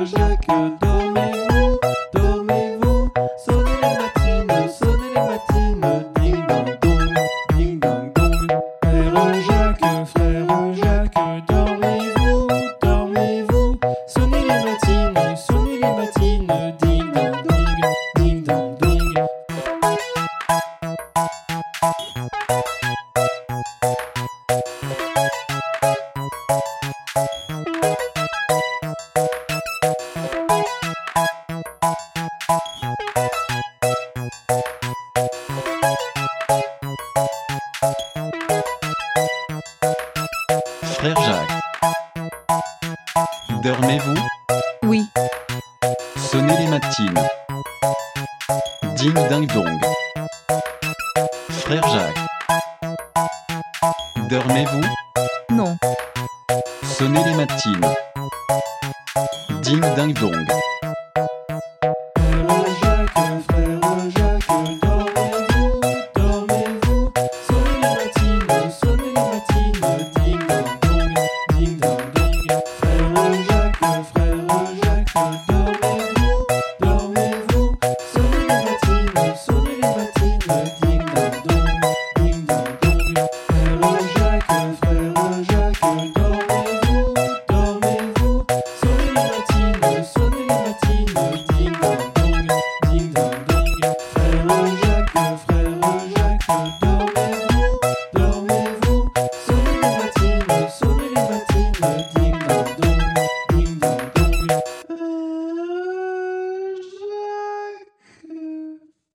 hoje que eu. Frère Jacques. Dormez-vous? Oui, Sonnez les matines. Ding ding dong. Frère Jacques. Dormez-vous? Non, Sonnez les matines. Ding ding dong.